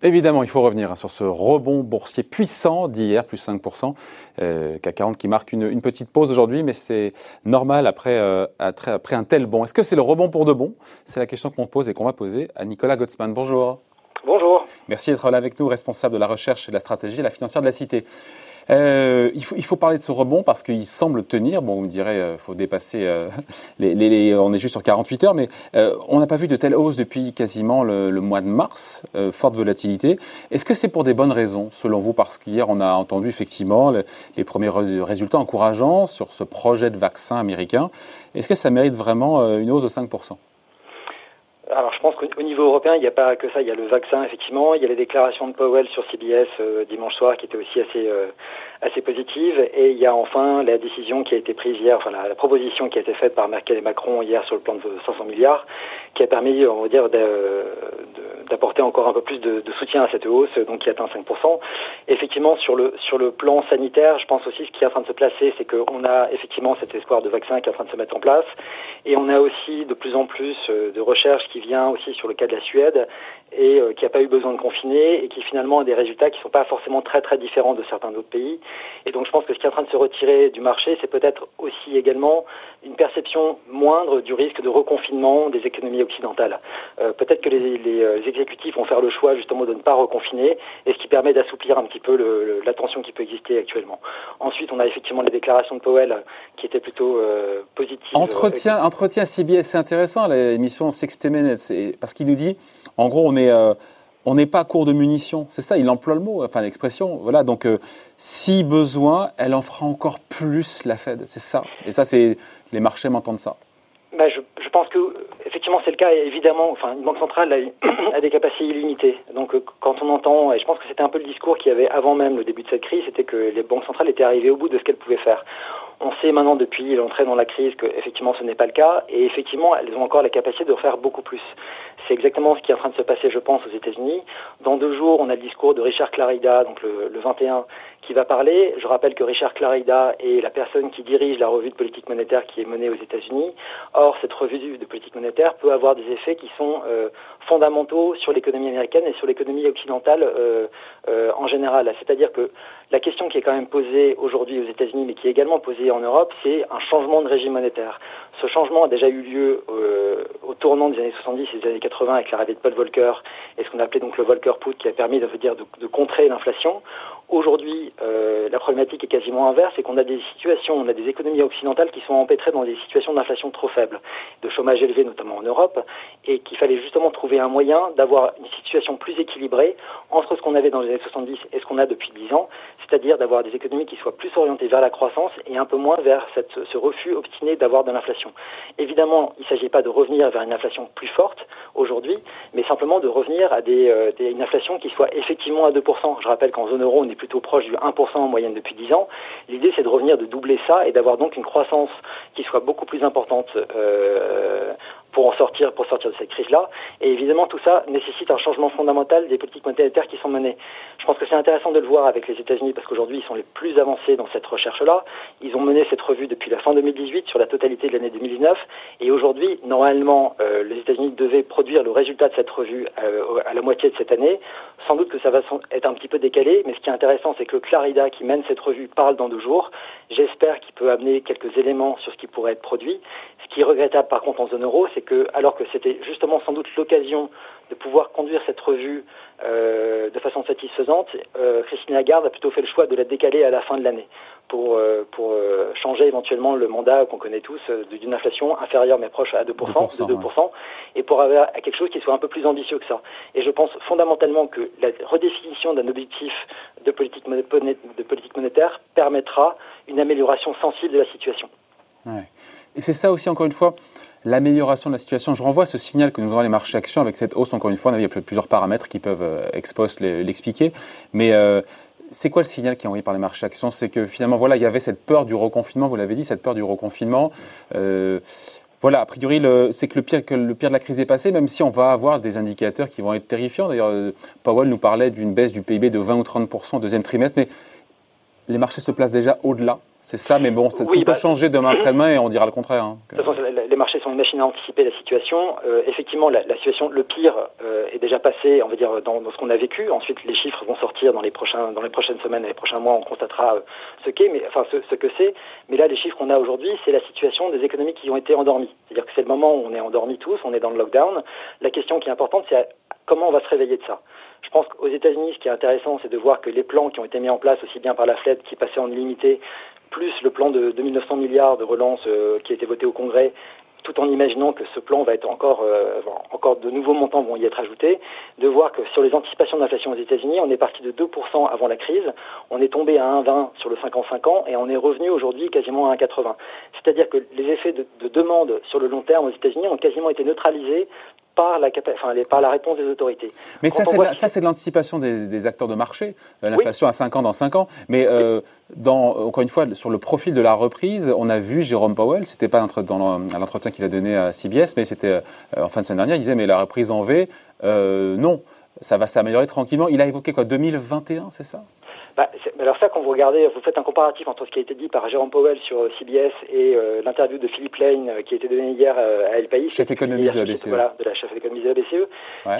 Évidemment, il faut revenir hein, sur ce rebond boursier puissant d'hier, plus 5%, euh, CAC 40 qui marque une, petite pause aujourd'hui, mais c'est normal après, euh, après, un tel bond. Est-ce que c'est le rebond pour de bon? C'est la question qu'on pose et qu'on va poser à Nicolas Gottsman. Bonjour. Bonjour. Merci d'être là avec nous, responsable de la recherche et de la stratégie, la financière de la Cité. Euh, il, faut, parler de ce rebond parce qu'il semble tenir. Bon, vous me direz, euh, faut dépasser. Euh, les, les, on est juste sur 48 heures, mais on n'a pas vu de telle hausse depuis quasiment le, le mois de mars. forte volatilité. Est-ce que c'est pour des bonnes raisons, selon vous? Parce qu'hier, on a entendu effectivement les premiers résultats encourageants sur ce projet de vaccin américain. Est-ce que ça mérite vraiment une hausse de 5 alors je pense qu'au niveau européen, il n'y a pas que ça. Il y a le vaccin, effectivement. Il y a les déclarations de Powell sur CBS euh, dimanche soir qui étaient aussi assez euh, assez positives. Et il y a enfin la décision qui a été prise hier, enfin la, proposition qui a été faite par Merkel et Macron hier sur le plan de 500 milliards, qui a permis, on va dire, d'apporter encore un peu plus de, soutien à cette hausse, donc qui atteint 5%. effectivement, sur le sur le plan sanitaire, je pense aussi ce qui est en train de se placer, c'est qu'on a effectivement cet espoir de vaccin qui est en train de se mettre en place, et on a aussi de plus en plus euh, de recherches qui vient aussi sur le cas de la Suède et euh, qui n'a pas eu besoin de confiner et qui finalement a des résultats qui ne sont pas forcément très très différents de certains autres pays. Et donc je pense que ce qui est en train de se retirer du marché, c'est peut-être aussi également une perception moindre du risque de reconfinement des économies occidentales. Euh, peut-être que les, les, euh, exécutifs vont faire le choix justement de ne pas reconfiner, et ce qui permet d'assouplir un petit peu le, la tension qui peut exister actuellement. Ensuite, on a effectivement les déclarations de Powell qui étaient plutôt euh, positives. Entretien, entretien CBS, c'est intéressant l'émission 60 Minutes, parce qu'il nous dit, en gros, on est euh, on n'est pas à court de munitions. C'est ça, il emploie le mot, enfin l'expression. Voilà, donc euh, si besoin, elle en fera encore plus la Fed. C'est ça. Et ça, c'est les marchés m'entendent ça. Bah, je, pense que effectivement c'est le cas. Évidemment, enfin une banque centrale a, a, des capacités illimitées. Donc euh, quand on entend, et je pense que c'était un peu le discours qu'il y avait avant même le début de cette crise, c'était que les banques centrales étaient arrivées au bout de ce qu'elles pouvaient faire. On sait maintenant depuis l'entrée dans la crise que effectivement ce n'est pas le cas et effectivement elles ont encore la capacité de faire beaucoup plus. C'est exactement ce qui est en train de se passer, je pense, aux États-Unis. Dans deux jours, on a le discours de Richard Clarida, donc le, le 21, qui va parler. Je rappelle que Richard Clarida est la personne qui dirige la revue de politique monétaire qui est menée aux États-Unis. Or, cette revue de politique monétaire peut avoir des effets qui sont euh, fondamentaux sur l'économie américaine et sur l'économie occidentale euh, euh, en général. C'est-à-dire que la question qui est quand même posée aujourd'hui aux États-Unis, mais qui est également posée en Europe, c'est un changement de régime monétaire. Ce changement a déjà eu lieu au tournant des années 70 et des années 80 avec l'arrivée de Paul Volcker et ce qu'on appelait donc le Volcker Put qui a permis de, de contrer l'inflation. Aujourd'hui, euh, la problématique est quasiment inverse, c'est qu'on a des situations, on a des économies occidentales qui sont empêtrées dans des situations d'inflation trop faibles, de chômage élevé notamment en Europe, et qu'il fallait justement trouver un moyen d'avoir une situation plus équilibrée entre ce qu'on avait dans les années 70 et ce qu'on a depuis 10 ans, c'est-à-dire d'avoir des économies qui soient plus orientées vers la croissance et un peu moins vers ce refus obstiné d'avoir de l'inflation. Évidemment, il ne s'agit pas de revenir vers une inflation plus forte aujourd'hui, mais simplement de revenir à des, euh, des, une inflation qui soit effectivement à 2%. Je rappelle qu'en zone euro, on est plutôt proche du 1% en moyenne depuis 10 ans. L'idée, c'est de revenir, de doubler ça et d'avoir donc une croissance qui soit beaucoup plus importante euh, pour en sortir, pour sortir de cette crise-là. Et évidemment, tout ça nécessite un changement fondamental des politiques monétaires qui sont menées. Je pense que c'est intéressant de le voir avec les États-Unis parce qu'aujourd'hui, ils sont les plus avancés dans cette recherche-là. Ils ont mené cette revue depuis la fin 2018 sur la totalité de l'année 2019. Et aujourd'hui, normalement, euh, les États-Unis devaient produire le résultat de cette revue euh, à la moitié de cette année. Sans doute que ça va être un petit peu décalé, mais ce qui est intéressant, c'est que le Clarida qui mène cette revue parle dans deux jours. J'espère qu'il peut amener quelques éléments sur ce qui pourrait être produit. Ce qui est regrettable par contre en zone euro, que alors que c'était justement sans doute l'occasion de pouvoir conduire cette revue euh, de façon satisfaisante, euh, Christine Lagarde a plutôt fait le choix de la décaler à la fin de l'année pour, euh, pour changer éventuellement le mandat qu'on connaît tous d'une inflation inférieure mais proche à 2%, 2% de 2% ouais. et pour avoir quelque chose qui soit un peu plus ambitieux que ça. Et je pense fondamentalement que la redéfinition d'un objectif de politique, de politique monétaire permettra une amélioration sensible de la situation. Ouais. Et c'est ça aussi, encore une fois, l'amélioration de la situation. Je renvoie à ce signal que nous avons les marchés actions avec cette hausse, encore une fois, il y a plusieurs paramètres qui peuvent euh, l'expliquer. Mais euh, c'est quoi le signal qui est envoyé par les marchés actions? C'est que finalement, voilà, il y avait cette peur du reconfinement, vous l'avez dit, cette peur du reconfinement. Euh, voilà, a priori, c'est que le pire que le pire de la crise est passé, même si on va avoir des indicateurs qui vont être terrifiants. D'ailleurs, Powell nous parlait d'une baisse du PIB de 20 ou 30% au deuxième trimestre, mais les marchés se placent déjà au-delà C'est ça, mais bon, ça tout peut bah, changer demain après-demain et on dira le contraire. Hein. De toute façon, les marchés sont une machine à anticiper la situation. Euh, effectivement, la, situation, le pire euh, est déjà passé, on va dire, dans, ce qu'on a vécu. Ensuite, les chiffres vont sortir dans les prochains, dans les prochaines semaines et les prochains mois. On constatera euh, ce qu'est, mais enfin ce, que c'est. Mais là, les chiffres qu'on a aujourd'hui, c'est la situation des économies qui ont été endormies. C'est-à-dire que c'est le moment où on est endormis tous, on est dans le lockdown. La question qui est importante, c'est comment on va se réveiller de ça? Je pense qu'aux États-Unis, ce qui est intéressant, c'est de voir que les plans qui ont été mis en place aussi bien par la Fed qui passait en illimité, plus le plan de 2900 milliards de relance euh, qui a été voté au Congrès, tout en imaginant que ce plan va être encore, euh, encore de nouveaux montants vont y être ajoutés, de voir que sur les anticipations d'inflation aux États-Unis, on est parti de 2% avant la crise, on est tombé à 1,20 sur le 5 ans 5 ans et on est revenu aujourd'hui quasiment à 1,80. C'est-à-dire que les effets de, de demande sur le long terme aux États-Unis ont quasiment été neutralisés par la, enfin, par la réponse des autorités. Mais ça, c'est de l'anticipation des, acteurs de marché, euh, l'inflation à 5 ans dans 5 ans. Mais euh, dans, encore une fois, sur le profil de la reprise, on a vu Jérôme Powell, c'était pas dans l'entretien qu'il a donné à CBS, mais c'était euh, en fin de semaine dernière, il disait, mais la reprise en V, non, ça va s'améliorer tranquillement. Il a évoqué quoi 2021, c'est ça? Bah, alors ça, quand vous regardez, vous faites un comparatif entre ce qui a été dit par Jérôme Powell sur euh, CBS et euh, l'interview de Philippe Lane euh, qui a été donnée hier à El País. Chef économiste de la BCE. Voilà, de la chef économiste de la BCE.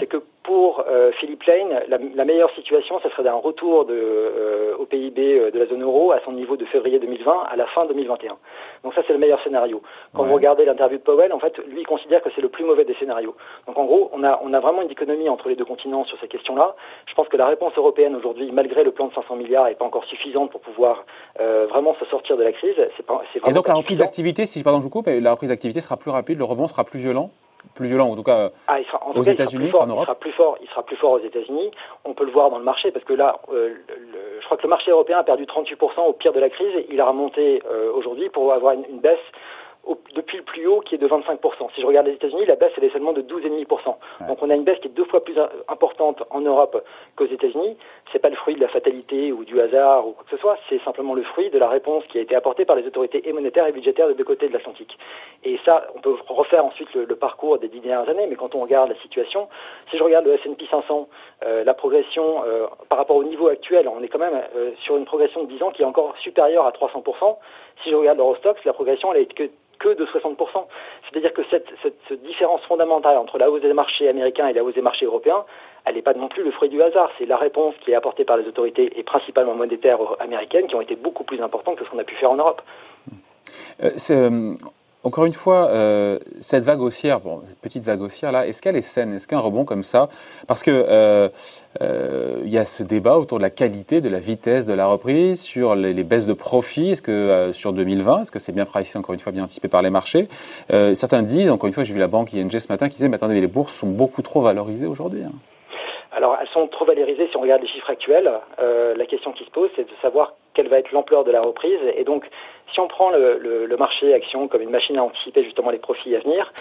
C'est que pour Philippe Lane, la, meilleure situation, ce serait d'un retour de, au PIB de la zone euro à son niveau de février 2020 à la fin 2021. Donc ça, c'est le meilleur scénario. Quand vous regardez l'interview de Powell, en fait, lui, il considère que c'est le plus mauvais des scénarios. Donc en gros, on a, on a vraiment une dichotomie entre les deux continents sur ces questions-là. Je pense que la réponse européenne aujourd'hui, malgré le plan de 500 milliards, n'est pas encore suffisante pour pouvoir euh, vraiment se sortir de la crise. Pas, Et donc la reprise d'activité, si pardon je vous coupe, la reprise d'activité sera plus rapide, le rebond sera plus violent plus violent, en tout cas ah, aux États-Unis qu'en Europe. Il sera plus fort. Il sera plus fort aux États-Unis. On peut le voir dans le marché parce que là, euh, je crois que le marché européen a perdu 38% au pire de la crise. Il a remonté euh, aujourd'hui pour avoir une baisse depuis le plus haut qui est de 25%. Si je regarde les États-Unis, la baisse elle est seulement de 12,5%. Donc on a une baisse qui est deux fois plus importante en Europe qu'aux États-Unis. C'est pas le fruit de la fatalité ou du hasard ou quoi que ce soit, c'est simplement le fruit de la réponse qui a été apportée par les autorités et monétaires et budgétaires des deux côtés de l'Atlantique. Et ça, on peut refaire ensuite le, parcours des dix dernières années, mais quand on regarde la situation, si je regarde le S&P 500, euh, la progression euh, par rapport au niveau actuel, on est quand même euh, sur une progression de 10 ans qui est encore supérieure à 300%. Si je regarde l'Eurostox, la progression elle est que que de 60%. C'est-à-dire que cette, différence fondamentale entre la hausse des marchés américains et la hausse des marchés européens, elle n'est pas non plus le fruit du hasard. C'est la réponse qui est apportée par les autorités et principalement monétaires américaines qui ont été beaucoup plus importantes que ce qu'on a pu faire en Europe. Euh, euh encore une fois, euh, cette vague haussière, bon, cette petite vague haussière là, est-ce qu'elle est saine? Est-ce qu'un rebond comme ça? Parce que euh, euh, il y a ce débat autour de la qualité, de la vitesse de la reprise, sur les, baisses de profit. Est-ce que sur 2020, est-ce que c'est bien pricé encore une fois, bien anticipé par les marchés? Certains disent, encore une fois, j'ai vu la banque ING ce matin qui disait, mais attendez, les bourses sont beaucoup trop valorisées aujourd'hui. Hein. Alors, elles sont trop valorisées si on regarde les chiffres actuels. La question qui se pose, c'est de savoir quelle va être l'ampleur de la reprise. Et donc, si on prend le, le, le, marché action comme une machine à anticiper justement les profits à venir,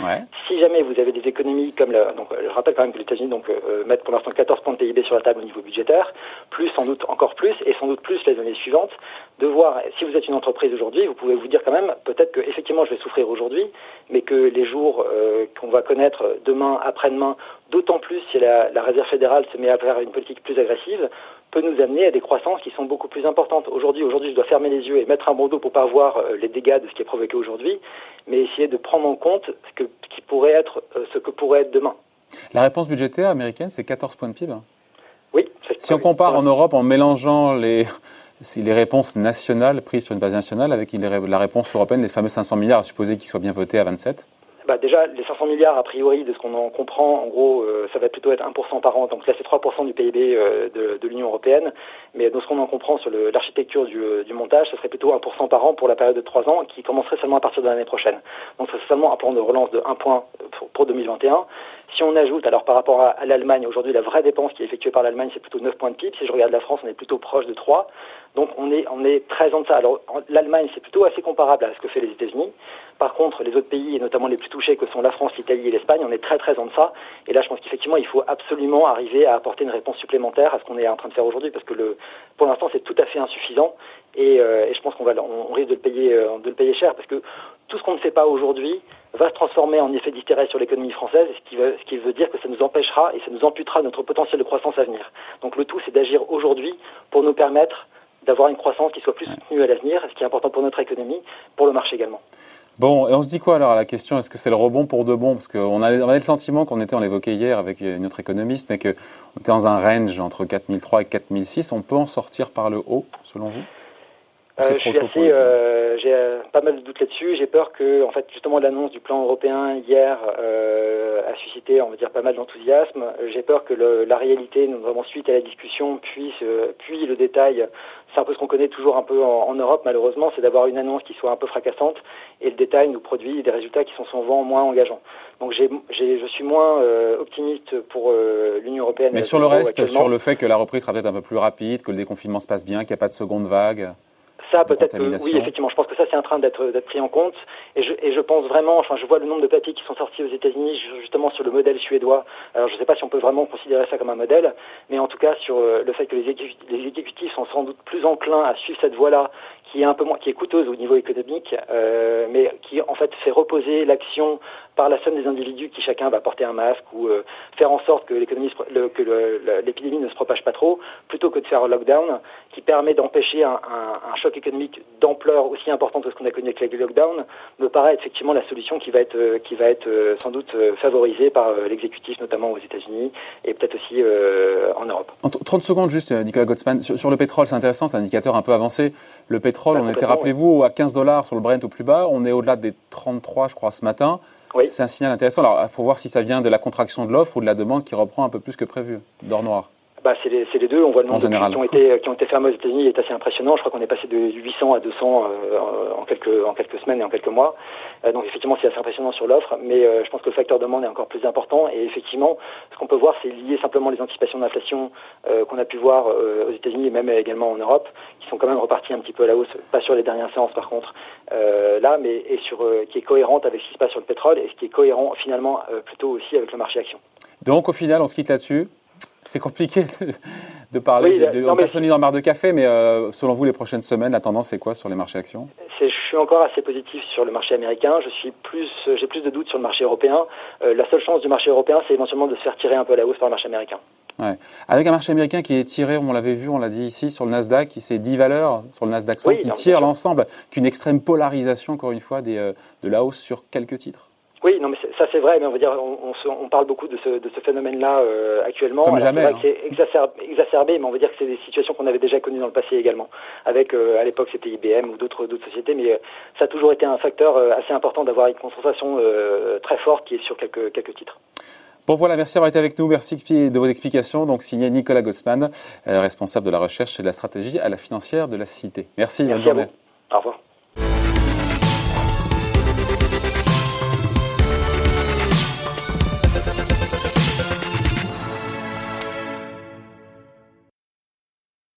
si jamais vous avez des économies comme la, donc je rappelle quand même que les États-Unis donc euh, mettent pour l'instant 14 points de PIB sur la table au niveau budgétaire, plus sans doute encore plus et sans doute plus les années suivantes, de voir si vous êtes une entreprise aujourd'hui, vous pouvez vous dire quand même peut-être que effectivement je vais souffrir aujourd'hui, mais que les jours euh, qu'on va connaître demain, après-demain, d'autant plus si la, la Réserve fédérale se met à faire une politique plus agressive, peut nous amener à des croissances qui sont beaucoup plus importantes. Aujourd'hui, aujourd'hui, je dois fermer les yeux et mettre un bandeau pour pas voir euh, les dégâts de ce qui est provoqué aujourd'hui, mais essayer de prendre en compte ce, que, qui pourrait être, euh, ce que pourrait être demain. La réponse budgétaire américaine, c'est 14 points de PIB. Oui. Si on compare en Europe en mélangeant les, les réponses nationales prises sur une base nationale avec la réponse européenne, les fameux 500 milliards, à supposer qu'ils soient bien votés à 27 bah déjà, les 500 milliards, a priori, de ce qu'on en comprend, en gros, euh, ça va plutôt être 1% par an. Donc là, c'est 3% du PIB euh, de, l'Union européenne. Mais de ce qu'on en comprend sur l'architecture du, euh, montage, ça serait plutôt 1% par an pour la période de 3 ans, qui commencerait seulement à partir de l'année prochaine. Donc c'est seulement un plan de relance de 1 point pour, pour 2021. Si on ajoute, alors par rapport à, à l'Allemagne, aujourd'hui, la vraie dépense qui est effectuée par l'Allemagne, c'est plutôt 9 points de PIB. Si je regarde la France, on est plutôt proche de 3. Donc on est, on est très en deçà. Alors l'Allemagne, c'est plutôt assez comparable à ce que fait les États-Unis. Par contre, les autres pays, et notamment les plus touchés que sont la France, l'Italie et l'Espagne, on est très très en deçà. Et là, je pense qu'effectivement, il faut absolument arriver à apporter une réponse supplémentaire à ce qu'on est en train de faire aujourd'hui, parce que le, pour l'instant, c'est tout à fait insuffisant. Et, euh, et je pense qu'on va, on risque de le payer, euh, de le payer cher, parce que tout ce qu'on ne fait pas aujourd'hui va se transformer en effet d'hystérique sur l'économie française, ce qui, veut, ce qui veut dire que ça nous empêchera et ça nous amputera notre potentiel de croissance à venir. Donc le tout, c'est d'agir aujourd'hui pour nous permettre d'avoir une croissance qui soit plus soutenue à l'avenir, ce qui est important pour notre économie, pour le marché également. Bon, et on se dit quoi alors à la question Est-ce que c'est le rebond pour de bon? Parce qu'on avait, on avait le sentiment qu'on était, on l'évoquait hier avec notre économiste, mais qu'on était dans un range entre 4003 et 4006. On peut en sortir par le haut, selon vous? Euh, je suis assez, euh, j'ai euh, pas mal de doutes là-dessus. J'ai peur que, en fait, justement, l'annonce du plan européen hier euh, a suscité, on va dire, pas mal d'enthousiasme. J'ai peur que le, la réalité, notamment suite à la discussion, puis, puis le détail, c'est un peu ce qu'on connaît toujours un peu en, en Europe, malheureusement, c'est d'avoir une annonce qui soit un peu fracassante et le détail nous produit des résultats qui sont souvent moins engageants. Donc, j'ai, j'ai, je suis moins optimiste pour l'Union européenne. Mais sur le reste, sur le fait que la reprise sera peut-être un peu plus rapide, que le déconfinement se passe bien, qu'il n'y a pas de seconde vague. Ça, peut-être oui, effectivement. Je pense que ça, c'est en train d'être pris en compte. Et je, et je pense vraiment, enfin, je vois le nombre de papiers qui sont sortis aux États-Unis, justement sur le modèle suédois. Alors, je ne sais pas si on peut vraiment considérer ça comme un modèle, mais en tout cas, sur euh, le fait que les exécutifs sont sans doute plus enclins à suivre cette voie-là, qui est un peu moins, qui est coûteuse au niveau économique, euh, mais qui en fait fait reposer l'action par la somme des individus qui chacun va porter un masque ou euh, faire en sorte que l'épidémie ne se propage pas trop, plutôt que de faire un lockdown qui permet d'empêcher un, choc économique d'ampleur aussi importante que ce qu'on a connu avec le lockdown, me paraît effectivement la solution qui va être euh, qui va être sans doute favorisée par l'exécutif, notamment aux États-Unis et peut-être aussi en Europe. En 30 secondes juste, Nicolas Gottsman, sur, sur le pétrole, c'est intéressant, c'est un indicateur un peu avancé. Le pétrole bah, on était, rappelez-vous, à 15 dollars sur le Brent au plus bas. On est au-delà des 33, je crois, ce matin. C'est un signal intéressant. Alors, il faut voir si ça vient de la contraction de l'offre ou de la demande qui reprend un peu plus que prévu, d'or noir. Bah, c'est les, deux. On voit le nombre de qui ont été qui ont été fermés aux États-Unis est assez impressionnant. Je crois qu'on est passé de 800 à 200 euh, en quelques en quelques semaines et en quelques mois. Euh, donc effectivement, c'est assez impressionnant sur l'offre, mais euh, je pense que le facteur demande est encore plus important. Et effectivement, ce qu'on peut voir, c'est lié simplement les anticipations d'inflation qu'on a pu voir aux États-Unis et même également en Europe, qui sont quand même repartis un petit peu à la hausse, pas sur les dernières séances par contre, là, mais et sur qui est cohérente avec ce qui se passe sur le pétrole et ce qui est cohérent finalement plutôt aussi avec le marché action. Donc au final, on se quitte là-dessus c'est compliqué de, parler de, de personne dans marre de café, mais euh, selon vous, les prochaines semaines, la tendance c'est quoi sur les marchés actions? Je suis encore assez positif sur le marché américain. Je suis plus, j'ai plus de doutes sur le marché européen. Euh, la seule chance du marché européen, c'est éventuellement de se faire tirer un peu à la hausse par le marché américain. Ouais. Avec un marché américain qui est tiré, on l'avait vu, on l'a dit ici, sur le Nasdaq, c'est 10 valeurs sur le Nasdaq 100 qui tirent l'ensemble, qu'une extrême polarisation, encore une fois, des, euh, de la hausse sur quelques titres. Oui, non, mais ça c'est vrai, mais on va dire, on, on, parle beaucoup de ce, de ce phénomène-là euh, actuellement. Comme jamais. C'est hein. exacerbé, mais on va dire que c'est des situations qu'on avait déjà connues dans le passé également. Avec, euh, à l'époque, c'était IBM ou d'autres d'autres sociétés, mais euh, ça a toujours été un facteur assez important d'avoir une concentration très forte qui est sur quelques quelques titres. Bon voilà, merci d'avoir été avec nous, merci de vos explications. Donc signé Nicolas Gossman, responsable de la recherche et de la stratégie à la financière de la Cité. Merci, merci bonne journée. Au revoir.